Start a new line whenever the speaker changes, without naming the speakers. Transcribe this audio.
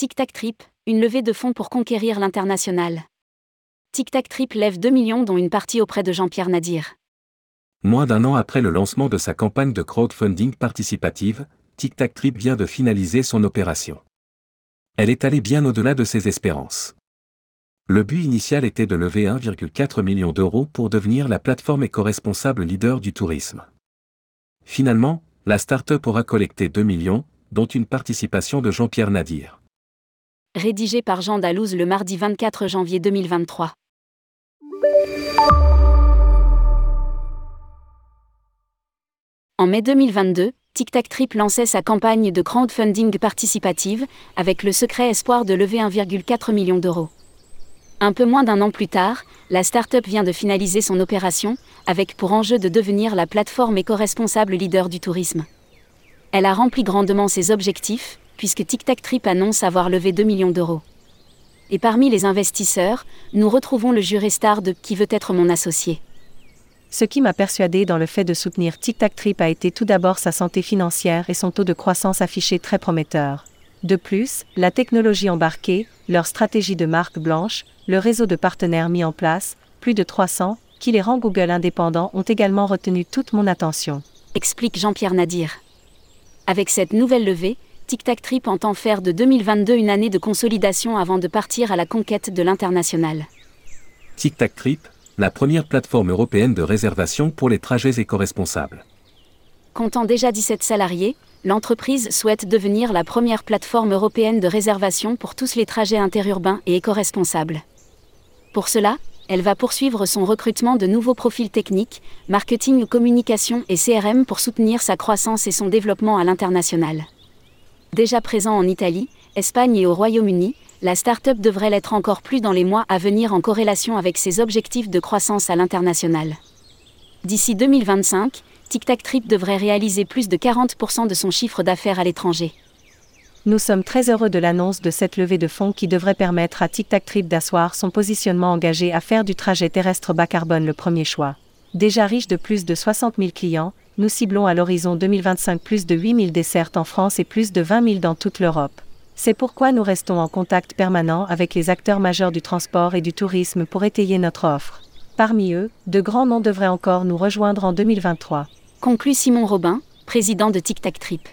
Tic Tac Trip, une levée de fonds pour conquérir l'international. Tic Tac Trip lève 2 millions dont une partie auprès de Jean-Pierre Nadir.
Moins d'un an après le lancement de sa campagne de crowdfunding participative, Tic Tac Trip vient de finaliser son opération. Elle est allée bien au-delà de ses espérances. Le but initial était de lever 1,4 million d'euros pour devenir la plateforme éco-responsable leader du tourisme. Finalement, la start-up aura collecté 2 millions, dont une participation de Jean-Pierre Nadir.
Rédigé par Jean Dalouse le mardi 24 janvier 2023. En mai 2022, Tic Tac Trip lançait sa campagne de crowdfunding participative, avec le secret espoir de lever 1,4 million d'euros. Un peu moins d'un an plus tard, la start-up vient de finaliser son opération, avec pour enjeu de devenir la plateforme éco-responsable leader du tourisme. Elle a rempli grandement ses objectifs, puisque Tic Tac Trip annonce avoir levé 2 millions d'euros. Et parmi les investisseurs, nous retrouvons le juré star de Qui veut être mon associé.
Ce qui m'a persuadé dans le fait de soutenir Tic Tac Trip a été tout d'abord sa santé financière et son taux de croissance affiché très prometteur. De plus, la technologie embarquée, leur stratégie de marque blanche, le réseau de partenaires mis en place, plus de 300, qui les rend Google indépendants ont également retenu toute mon attention.
Explique Jean-Pierre Nadir. Avec cette nouvelle levée, Tic Tac Trip entend faire de 2022 une année de consolidation avant de partir à la conquête de l'international.
Tic Tac Trip, la première plateforme européenne de réservation pour les trajets éco-responsables.
Comptant déjà 17 salariés, l'entreprise souhaite devenir la première plateforme européenne de réservation pour tous les trajets interurbains et éco-responsables. Pour cela, elle va poursuivre son recrutement de nouveaux profils techniques, marketing, communication et CRM pour soutenir sa croissance et son développement à l'international. Déjà présent en Italie, Espagne et au Royaume-Uni, la start-up devrait l'être encore plus dans les mois à venir en corrélation avec ses objectifs de croissance à l'international. D'ici 2025, Tic Tac Trip devrait réaliser plus de 40% de son chiffre d'affaires à l'étranger.
Nous sommes très heureux de l'annonce de cette levée de fonds qui devrait permettre à Tic Tac Trip d'asseoir son positionnement engagé à faire du trajet terrestre bas carbone le premier choix. Déjà riche de plus de 60 000 clients, nous ciblons à l'horizon 2025 plus de 8 000 dessertes en France et plus de 20 000 dans toute l'Europe. C'est pourquoi nous restons en contact permanent avec les acteurs majeurs du transport et du tourisme pour étayer notre offre. Parmi eux, de grands noms devraient encore nous rejoindre en 2023
conclut Simon Robin, président de Tic Tac Trip.